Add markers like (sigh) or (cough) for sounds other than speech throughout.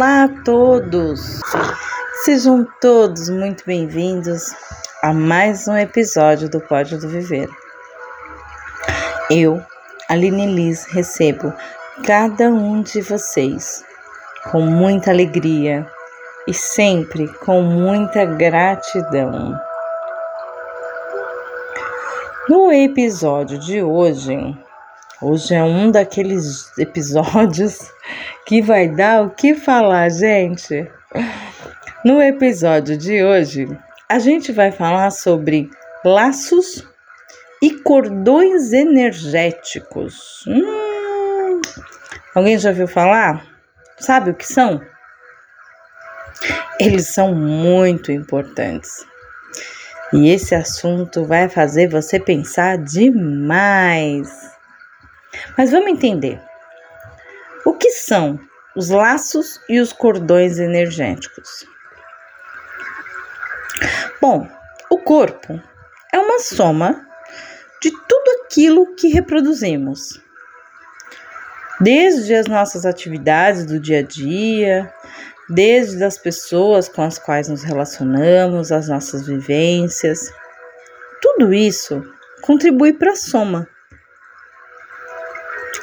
Olá a todos! Sejam todos muito bem-vindos a mais um episódio do Pódio do Viver. Eu, Aline Liz, recebo cada um de vocês com muita alegria e sempre com muita gratidão. No episódio de hoje, hoje é um daqueles episódios (laughs) que vai dar o que falar, gente. No episódio de hoje, a gente vai falar sobre laços e cordões energéticos. Hum, alguém já ouviu falar? Sabe o que são? Eles são muito importantes. E esse assunto vai fazer você pensar demais. Mas vamos entender. O que são os laços e os cordões energéticos? Bom, o corpo é uma soma de tudo aquilo que reproduzimos. Desde as nossas atividades do dia a dia, desde as pessoas com as quais nos relacionamos, as nossas vivências. Tudo isso contribui para a soma.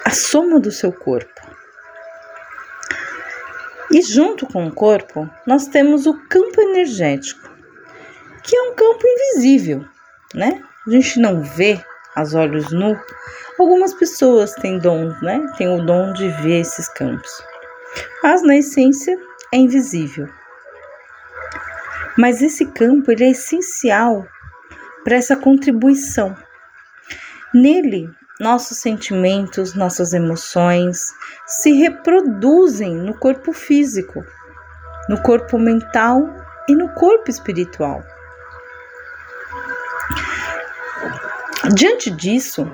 A soma do seu corpo. E junto com o corpo, nós temos o campo energético, que é um campo invisível, né? A gente não vê as olhos nu. Algumas pessoas têm dom, né? Tem o dom de ver esses campos. Mas na essência é invisível. Mas esse campo ele é essencial para essa contribuição. Nele, nossos sentimentos, nossas emoções se reproduzem no corpo físico, no corpo mental e no corpo espiritual. Diante disso,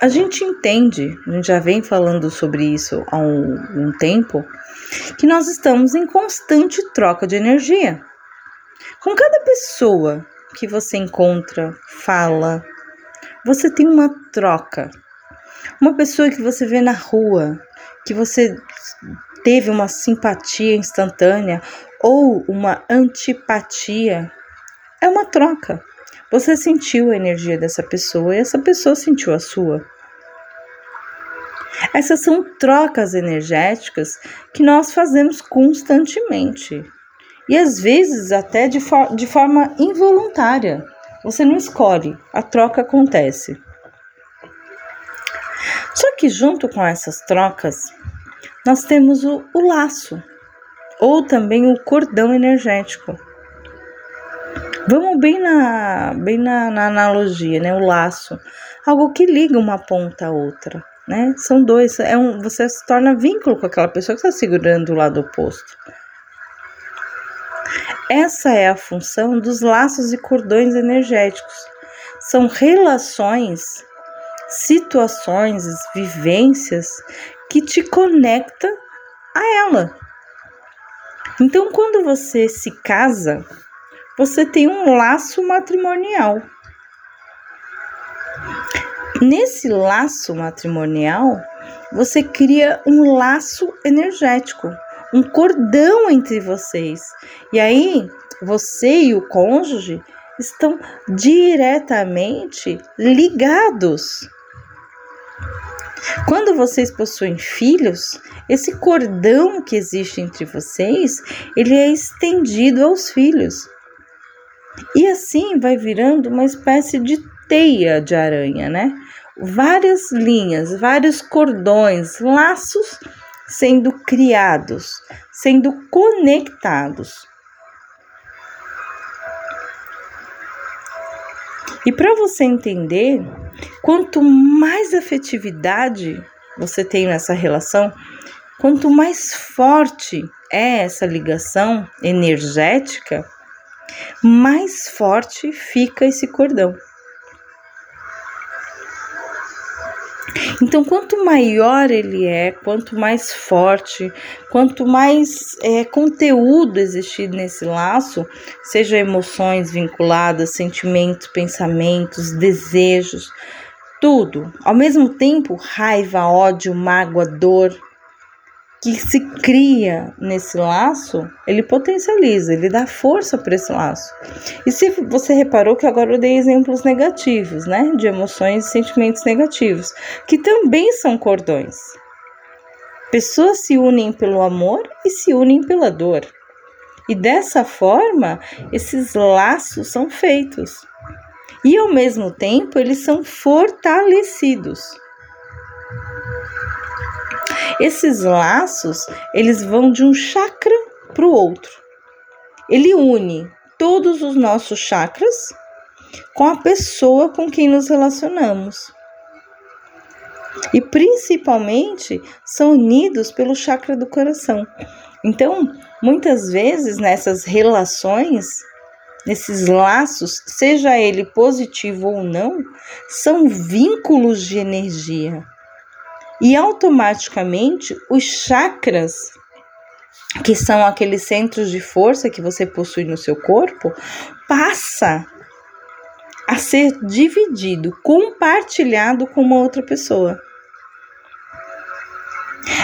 a gente entende, a gente já vem falando sobre isso há um, um tempo, que nós estamos em constante troca de energia. Com cada pessoa que você encontra, fala, você tem uma troca. Uma pessoa que você vê na rua, que você teve uma simpatia instantânea ou uma antipatia, é uma troca. Você sentiu a energia dessa pessoa e essa pessoa sentiu a sua. Essas são trocas energéticas que nós fazemos constantemente e às vezes até de, for de forma involuntária. Você não escolhe, a troca acontece. Só que junto com essas trocas, nós temos o, o laço, ou também o cordão energético. Vamos bem na, bem na, na analogia, né? O laço, algo que liga uma ponta à outra né? São dois, é um, você se torna vínculo com aquela pessoa que está segurando o lado oposto. Essa é a função dos laços e cordões energéticos. São relações, situações, vivências que te conecta a ela. Então, quando você se casa, você tem um laço matrimonial. Nesse laço matrimonial, você cria um laço energético, um cordão entre vocês. E aí, você e o cônjuge estão diretamente ligados. Quando vocês possuem filhos, esse cordão que existe entre vocês, ele é estendido aos filhos. E assim vai virando uma espécie de teia de aranha, né? Várias linhas, vários cordões, laços sendo criados, sendo conectados. E para você entender, quanto mais afetividade você tem nessa relação, quanto mais forte é essa ligação energética, mais forte fica esse cordão. Então, quanto maior ele é, quanto mais forte, quanto mais é, conteúdo existir nesse laço, seja emoções vinculadas, sentimentos, pensamentos, desejos, tudo, ao mesmo tempo, raiva, ódio, mágoa, dor, que se cria nesse laço, ele potencializa, ele dá força para esse laço. E se você reparou que agora eu dei exemplos negativos, né, de emoções e sentimentos negativos, que também são cordões. Pessoas se unem pelo amor e se unem pela dor. E dessa forma, esses laços são feitos. E ao mesmo tempo, eles são fortalecidos. Esses laços, eles vão de um chakra para o outro. Ele une todos os nossos chakras com a pessoa com quem nos relacionamos. E principalmente são unidos pelo chakra do coração. Então, muitas vezes nessas relações, nesses laços, seja ele positivo ou não, são vínculos de energia e automaticamente os chakras, que são aqueles centros de força que você possui no seu corpo, passa a ser dividido, compartilhado com uma outra pessoa.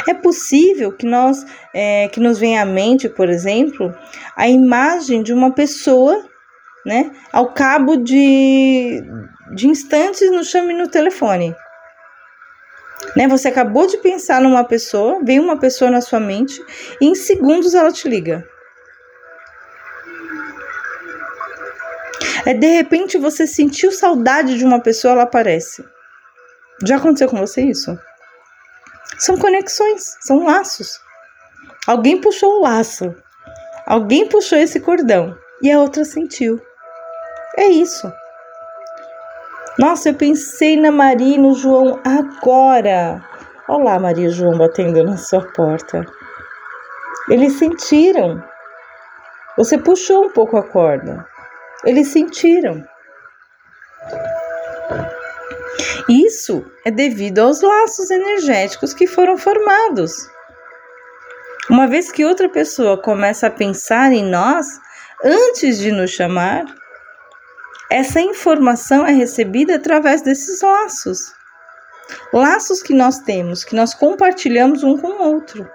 É possível que nós é, que nos venha à mente, por exemplo, a imagem de uma pessoa, né, ao cabo de, de instantes nos chame no telefone. Né? Você acabou de pensar numa pessoa, vem uma pessoa na sua mente e em segundos ela te liga. É de repente você sentiu saudade de uma pessoa, ela aparece. Já aconteceu com você isso? São conexões, são laços. Alguém puxou o laço, alguém puxou esse cordão e a outra sentiu. É isso. Nossa, eu pensei na Maria e no João agora. Olá, Maria e João batendo na sua porta. Eles sentiram. Você puxou um pouco a corda. Eles sentiram. Isso é devido aos laços energéticos que foram formados. Uma vez que outra pessoa começa a pensar em nós antes de nos chamar, essa informação é recebida através desses laços. Laços que nós temos, que nós compartilhamos um com o outro.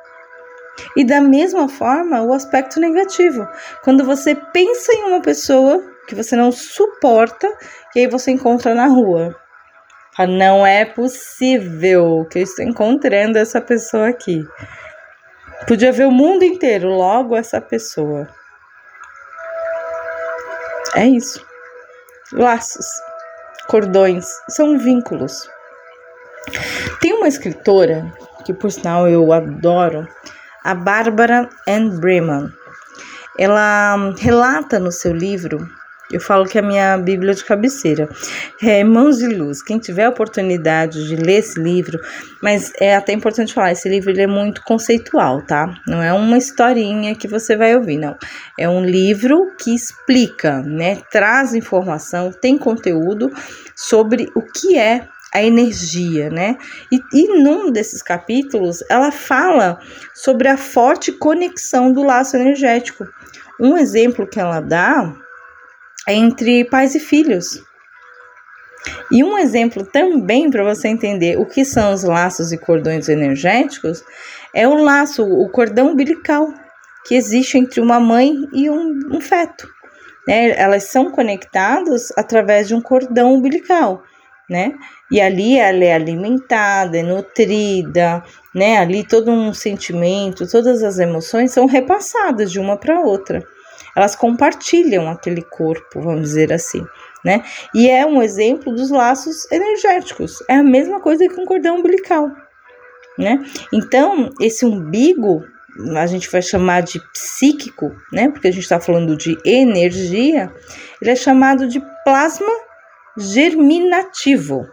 E da mesma forma, o aspecto negativo. Quando você pensa em uma pessoa que você não suporta e aí você encontra na rua. Não é possível que eu estou encontrando essa pessoa aqui. Podia ver o mundo inteiro, logo essa pessoa. É isso laços, cordões, são vínculos. Tem uma escritora que, por sinal, eu adoro, a Bárbara Ann Breman. Ela relata no seu livro eu falo que é a minha Bíblia de cabeceira. É Mãos de Luz. Quem tiver a oportunidade de ler esse livro, mas é até importante falar, esse livro ele é muito conceitual, tá? Não é uma historinha que você vai ouvir, não. É um livro que explica, né? Traz informação, tem conteúdo sobre o que é a energia, né? E, e num desses capítulos, ela fala sobre a forte conexão do laço energético. Um exemplo que ela dá entre pais e filhos. E um exemplo também para você entender o que são os laços e cordões energéticos é o laço, o cordão umbilical que existe entre uma mãe e um, um feto. Né? Elas são conectadas através de um cordão umbilical, né? E ali ela é alimentada, é nutrida, né? Ali todo um sentimento, todas as emoções são repassadas de uma para outra elas compartilham aquele corpo, vamos dizer assim, né? E é um exemplo dos laços energéticos. É a mesma coisa que um cordão umbilical, né? Então, esse umbigo a gente vai chamar de psíquico, né? Porque a gente está falando de energia, ele é chamado de plasma germinativo,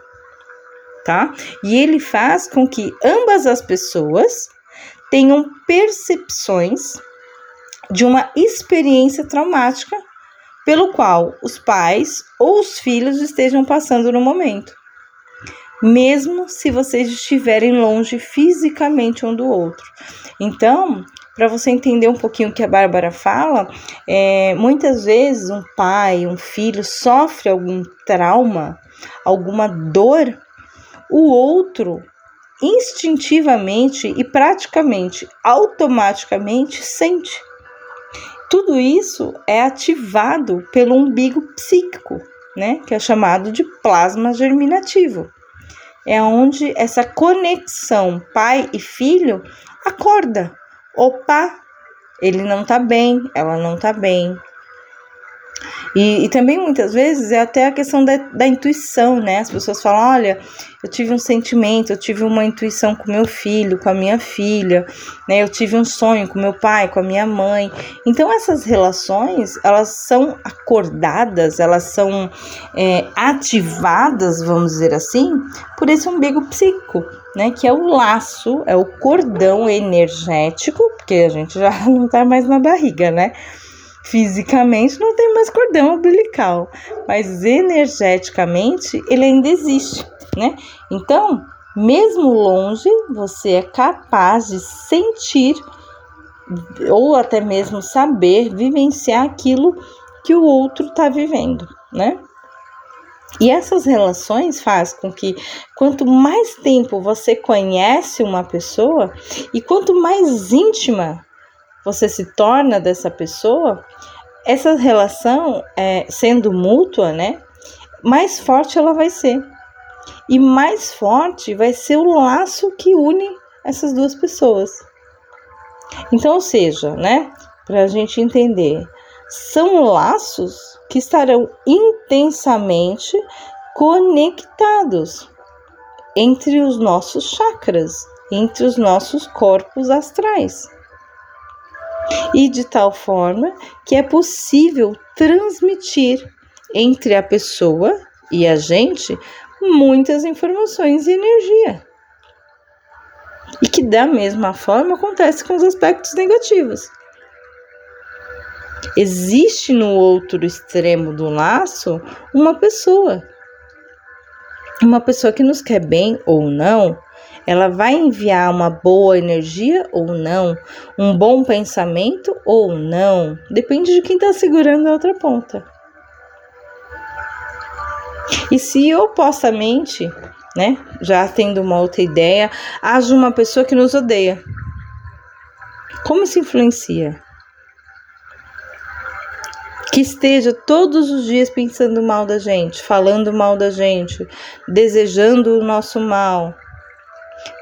tá? E ele faz com que ambas as pessoas tenham percepções de uma experiência traumática pelo qual os pais ou os filhos estejam passando no momento, mesmo se vocês estiverem longe fisicamente um do outro. Então, para você entender um pouquinho o que a Bárbara fala, é, muitas vezes um pai, um filho sofre algum trauma, alguma dor, o outro instintivamente e praticamente automaticamente sente. Tudo isso é ativado pelo umbigo psíquico, né, que é chamado de plasma germinativo. É onde essa conexão pai e filho acorda. Opa, ele não tá bem, ela não tá bem, e, e, também muitas vezes é até a questão da, da intuição, né? As pessoas falam: olha, eu tive um sentimento, eu tive uma intuição com meu filho, com a minha filha, né? Eu tive um sonho com meu pai, com a minha mãe. Então, essas relações, elas são acordadas, elas são é, ativadas, vamos dizer assim, por esse umbigo psíquico. Né, que é o laço, é o cordão energético, porque a gente já (laughs) não tá mais na barriga, né? Fisicamente não tem mais cordão umbilical, mas energeticamente ele ainda existe, né? Então, mesmo longe, você é capaz de sentir ou até mesmo saber vivenciar aquilo que o outro está vivendo, né? E essas relações faz com que quanto mais tempo você conhece uma pessoa e quanto mais íntima você se torna dessa pessoa, essa relação, é, sendo mútua, né, mais forte ela vai ser. E mais forte vai ser o laço que une essas duas pessoas. Então, ou seja, né, para a gente entender, são laços que estarão intensamente conectados entre os nossos chakras, entre os nossos corpos astrais e de tal forma que é possível transmitir entre a pessoa e a gente muitas informações e energia. E que da mesma forma acontece com os aspectos negativos. Existe no outro extremo do laço uma pessoa. Uma pessoa que nos quer bem ou não, ela vai enviar uma boa energia ou não, um bom pensamento ou não, depende de quem está segurando a outra ponta. E se opostamente, né, já tendo uma outra ideia, haja uma pessoa que nos odeia, como isso influencia? que esteja todos os dias pensando mal da gente, falando mal da gente, desejando o nosso mal,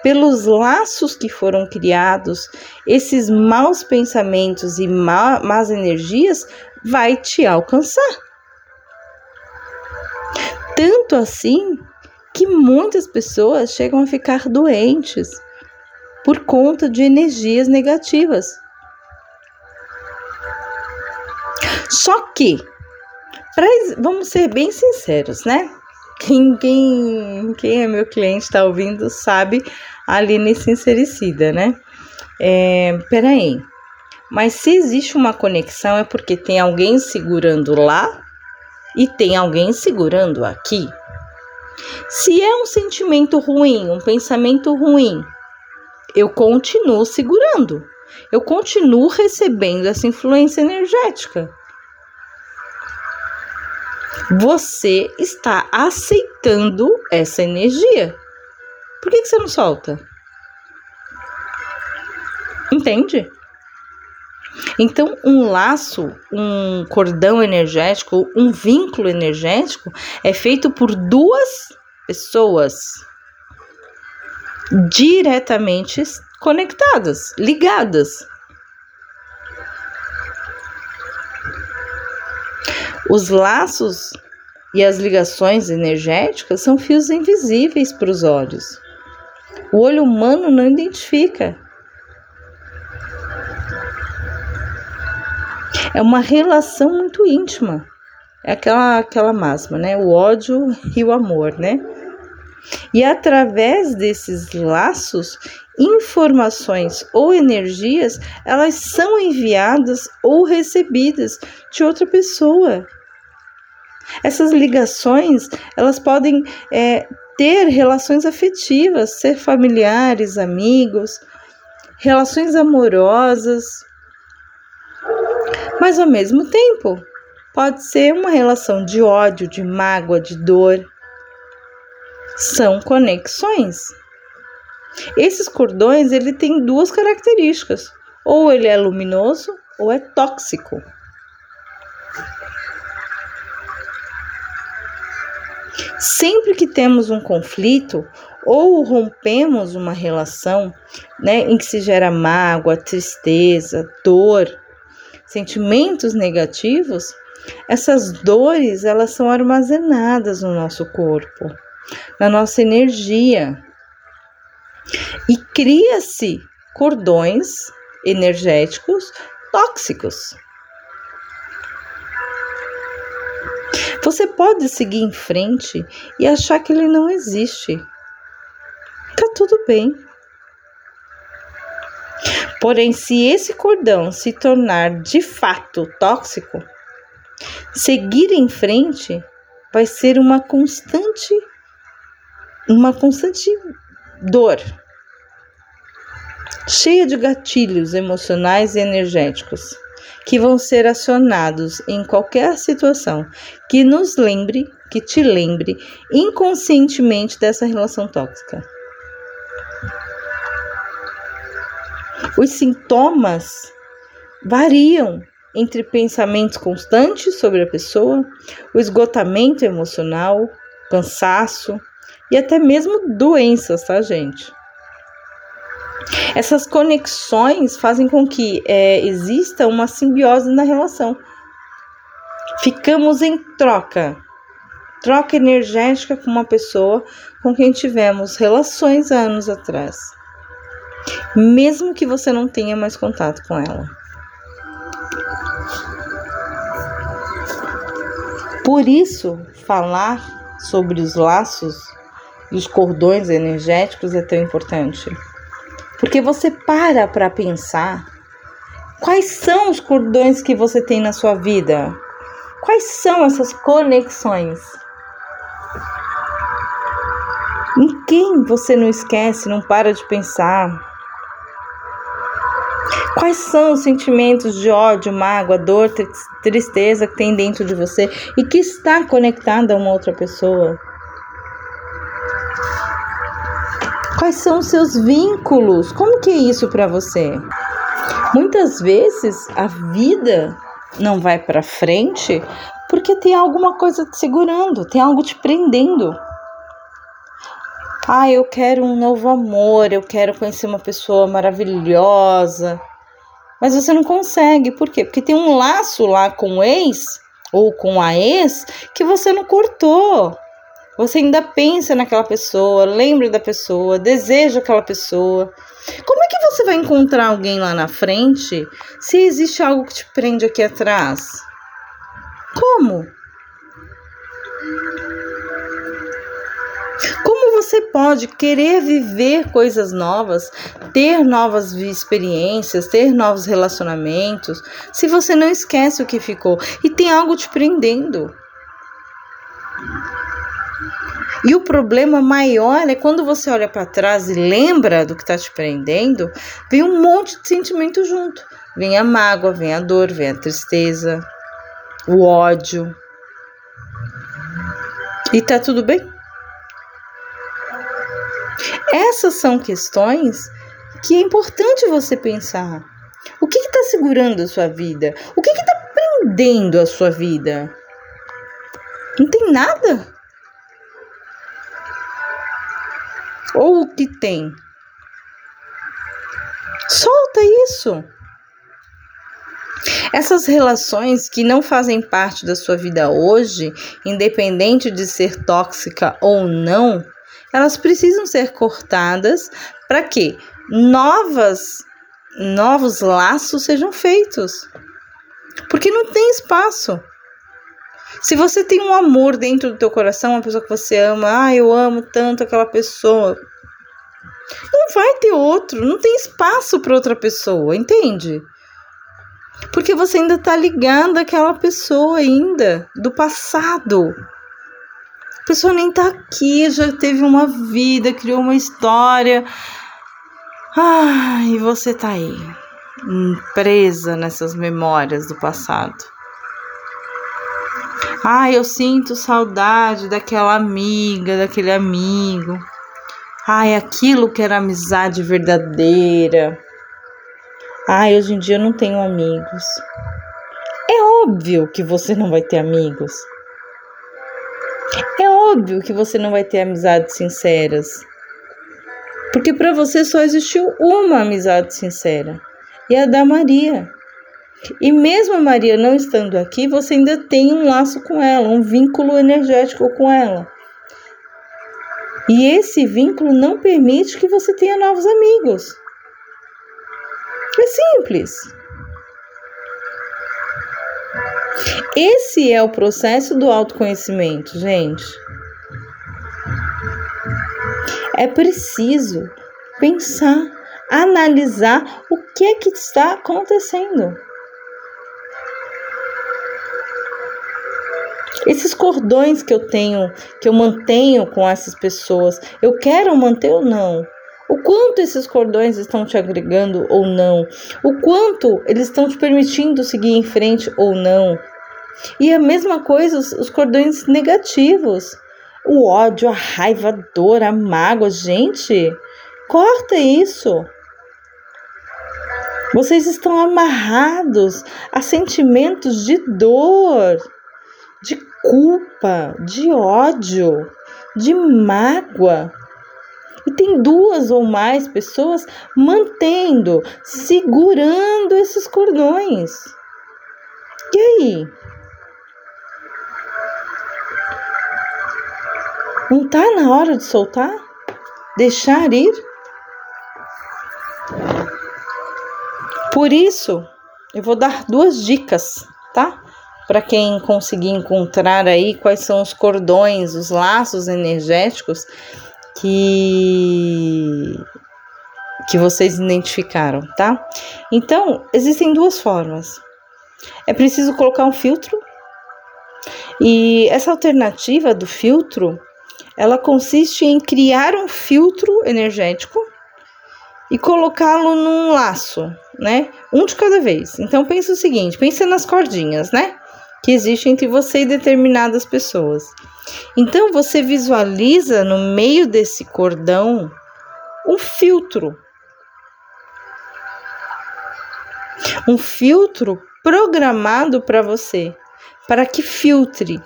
pelos laços que foram criados, esses maus pensamentos e más energias vai te alcançar. Tanto assim que muitas pessoas chegam a ficar doentes por conta de energias negativas. Só que, pra, vamos ser bem sinceros, né? Quem, quem, quem é meu cliente está ouvindo sabe a Aline Sincericida, né? É, peraí, mas se existe uma conexão é porque tem alguém segurando lá e tem alguém segurando aqui. Se é um sentimento ruim, um pensamento ruim, eu continuo segurando, eu continuo recebendo essa influência energética você está aceitando essa energia. Por que, que você não solta? Entende? Então, um laço, um cordão energético, um vínculo energético é feito por duas pessoas diretamente conectadas, ligadas. Os laços e as ligações energéticas são fios invisíveis para os olhos. O olho humano não identifica. É uma relação muito íntima. É aquela, aquela máxima, né? O ódio e o amor, né? E através desses laços, informações ou energias, elas são enviadas ou recebidas de outra pessoa. Essas ligações, elas podem é, ter relações afetivas, ser familiares, amigos, relações amorosas, mas ao mesmo tempo pode ser uma relação de ódio, de mágoa, de dor. São conexões. Esses cordões, ele tem duas características. Ou ele é luminoso ou é tóxico. Sempre que temos um conflito ou rompemos uma relação, né, em que se gera mágoa, tristeza, dor, sentimentos negativos, essas dores elas são armazenadas no nosso corpo, na nossa energia. E cria-se cordões energéticos tóxicos. Você pode seguir em frente e achar que ele não existe. Tá tudo bem. Porém, se esse cordão se tornar de fato tóxico, seguir em frente vai ser uma constante uma constante dor, cheia de gatilhos emocionais e energéticos que vão ser acionados em qualquer situação que nos lembre, que te lembre inconscientemente dessa relação tóxica. Os sintomas variam entre pensamentos constantes sobre a pessoa, o esgotamento emocional, cansaço e até mesmo doenças, tá, gente? Essas conexões fazem com que é, exista uma simbiose na relação. Ficamos em troca, troca energética com uma pessoa com quem tivemos relações anos atrás, mesmo que você não tenha mais contato com ela. Por isso, falar sobre os laços e os cordões energéticos é tão importante. Porque você para para pensar quais são os cordões que você tem na sua vida? Quais são essas conexões? Em quem você não esquece, não para de pensar? Quais são os sentimentos de ódio, mágoa, dor, tristeza que tem dentro de você e que está conectada a uma outra pessoa? Quais são os seus vínculos? Como que é isso para você? Muitas vezes a vida não vai para frente porque tem alguma coisa te segurando, tem algo te prendendo. Ah, eu quero um novo amor, eu quero conhecer uma pessoa maravilhosa. Mas você não consegue, por quê? Porque tem um laço lá com o ex ou com a ex que você não cortou. Você ainda pensa naquela pessoa, lembra da pessoa, deseja aquela pessoa. Como é que você vai encontrar alguém lá na frente se existe algo que te prende aqui atrás? Como? Como você pode querer viver coisas novas, ter novas experiências, ter novos relacionamentos, se você não esquece o que ficou e tem algo te prendendo? E o problema maior é quando você olha para trás e lembra do que está te prendendo, vem um monte de sentimento junto. Vem a mágoa, vem a dor, vem a tristeza, o ódio. E tá tudo bem? Essas são questões que é importante você pensar. O que está segurando a sua vida? O que está prendendo a sua vida? Não tem nada. Ou o que tem. Solta isso. Essas relações que não fazem parte da sua vida hoje, independente de ser tóxica ou não, elas precisam ser cortadas para que novas novos laços sejam feitos. Porque não tem espaço. Se você tem um amor dentro do teu coração, uma pessoa que você ama, ah, eu amo tanto aquela pessoa. Não vai ter outro, não tem espaço para outra pessoa, entende? Porque você ainda tá ligado àquela pessoa ainda do passado. A pessoa nem tá aqui, já teve uma vida, criou uma história. Ah, e você tá aí, presa nessas memórias do passado. Ah, eu sinto saudade daquela amiga, daquele amigo. Ai, aquilo que era amizade verdadeira. Ai, hoje em dia eu não tenho amigos. É óbvio que você não vai ter amigos. É óbvio que você não vai ter amizades sinceras. Porque para você só existiu uma amizade sincera, e a da Maria. E mesmo a Maria não estando aqui, você ainda tem um laço com ela, um vínculo energético com ela. E esse vínculo não permite que você tenha novos amigos. É simples. Esse é o processo do autoconhecimento, gente. É preciso pensar, analisar o que é que está acontecendo. Esses cordões que eu tenho, que eu mantenho com essas pessoas, eu quero manter ou não? O quanto esses cordões estão te agregando ou não? O quanto eles estão te permitindo seguir em frente ou não? E a mesma coisa os, cordões negativos. O ódio, a raiva, a dor, a mágoa. Gente, corta isso. Vocês estão amarrados a sentimentos de dor, culpa, de ódio, de mágoa. E tem duas ou mais pessoas mantendo, segurando esses cordões. E aí? Não tá na hora de soltar? Deixar ir? Por isso, eu vou dar duas dicas, tá? Para quem conseguir encontrar aí quais são os cordões, os laços energéticos que que vocês identificaram, tá? Então, existem duas formas. É preciso colocar um filtro. E essa alternativa do filtro, ela consiste em criar um filtro energético e colocá-lo num laço, né? Um de cada vez. Então pensa o seguinte, pensa nas cordinhas, né? Que existe entre você e determinadas pessoas. Então você visualiza no meio desse cordão um filtro. Um filtro programado para você, para que filtre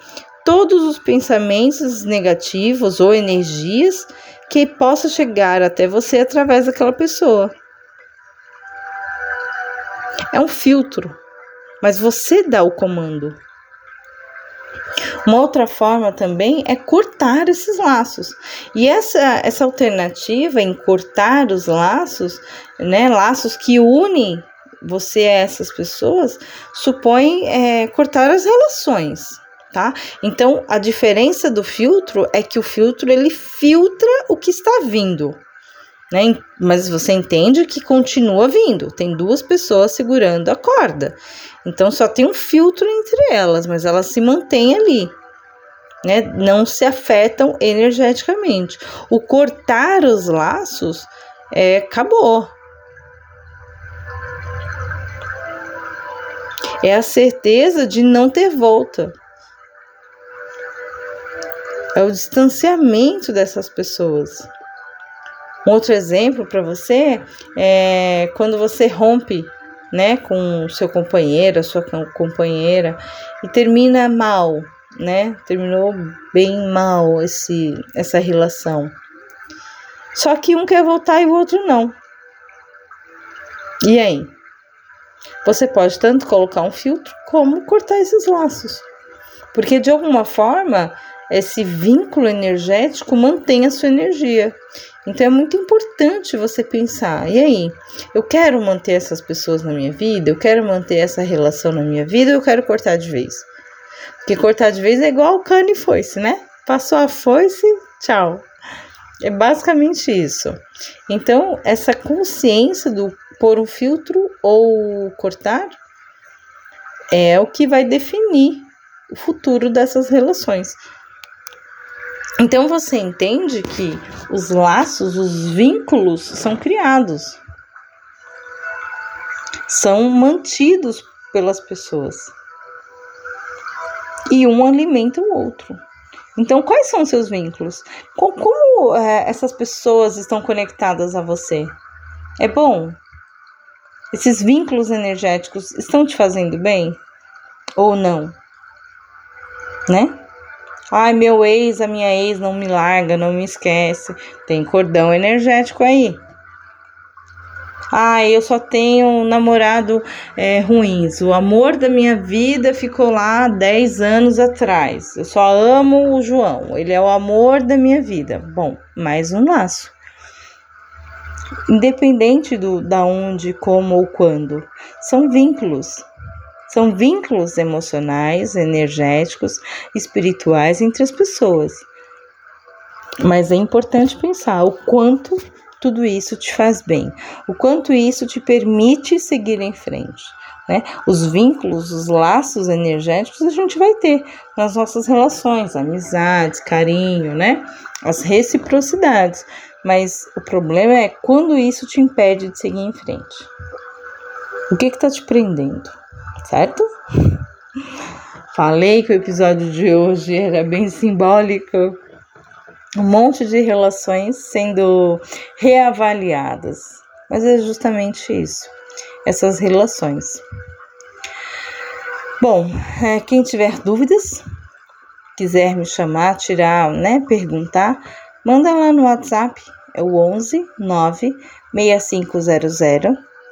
todos os pensamentos negativos ou energias que possa chegar até você através daquela pessoa. É um filtro, mas você dá o comando. Uma outra forma também é cortar esses laços. E essa, essa alternativa em cortar os laços, né, laços que unem você a essas pessoas, supõe é, cortar as relações, tá? Então, a diferença do filtro é que o filtro ele filtra o que está vindo, né? Mas você entende que continua vindo. Tem duas pessoas segurando a corda. Então só tem um filtro entre elas, mas elas se mantêm ali. Né? Não se afetam energeticamente. O cortar os laços é, acabou. É a certeza de não ter volta. É o distanciamento dessas pessoas. Um outro exemplo para você é quando você rompe né, com o seu companheiro, a sua companheira e termina mal, né? Terminou bem mal esse essa relação. Só que um quer voltar e o outro não. E aí? Você pode tanto colocar um filtro como cortar esses laços. Porque de alguma forma, esse vínculo energético mantém a sua energia. Então é muito importante você pensar: e aí, eu quero manter essas pessoas na minha vida, eu quero manter essa relação na minha vida, ou eu quero cortar de vez. Porque cortar de vez é igual o cano e foice, né? Passou a foice, tchau. É basicamente isso. Então, essa consciência do pôr um filtro ou cortar é o que vai definir o futuro dessas relações. Então você entende que os laços, os vínculos são criados, são mantidos pelas pessoas e um alimenta o outro. Então, quais são os seus vínculos? Como, como é, essas pessoas estão conectadas a você? É bom? Esses vínculos energéticos estão te fazendo bem? Ou não? Né? Ai, meu ex, a minha ex não me larga, não me esquece. Tem cordão energético aí. Ah, eu só tenho namorado é, ruins. O amor da minha vida ficou lá 10 anos atrás. Eu só amo o João. Ele é o amor da minha vida. Bom, mais um laço. Independente do da onde, como ou quando, são vínculos. São vínculos emocionais, energéticos, espirituais entre as pessoas. Mas é importante pensar o quanto tudo isso te faz bem, o quanto isso te permite seguir em frente. Né? Os vínculos, os laços energéticos a gente vai ter nas nossas relações, amizades, carinho, né? As reciprocidades. Mas o problema é quando isso te impede de seguir em frente. O que está te prendendo? Certo? Falei que o episódio de hoje era bem simbólico um monte de relações sendo reavaliadas. Mas é justamente isso, essas relações. Bom, é, quem tiver dúvidas, quiser me chamar, tirar, né, perguntar, manda lá no WhatsApp, é o 11 9 6500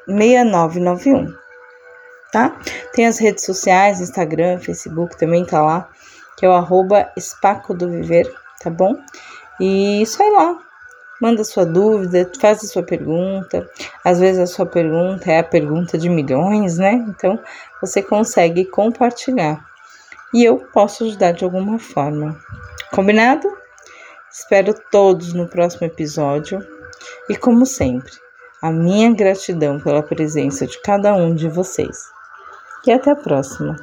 6991, tá? Tem as redes sociais, Instagram, Facebook também tá lá, que é o arroba Espaco do Viver tá bom? E sai lá, manda sua dúvida, faz a sua pergunta. Às vezes a sua pergunta é a pergunta de milhões, né? Então você consegue compartilhar e eu posso ajudar de alguma forma. Combinado? Espero todos no próximo episódio e, como sempre, a minha gratidão pela presença de cada um de vocês e até a próxima.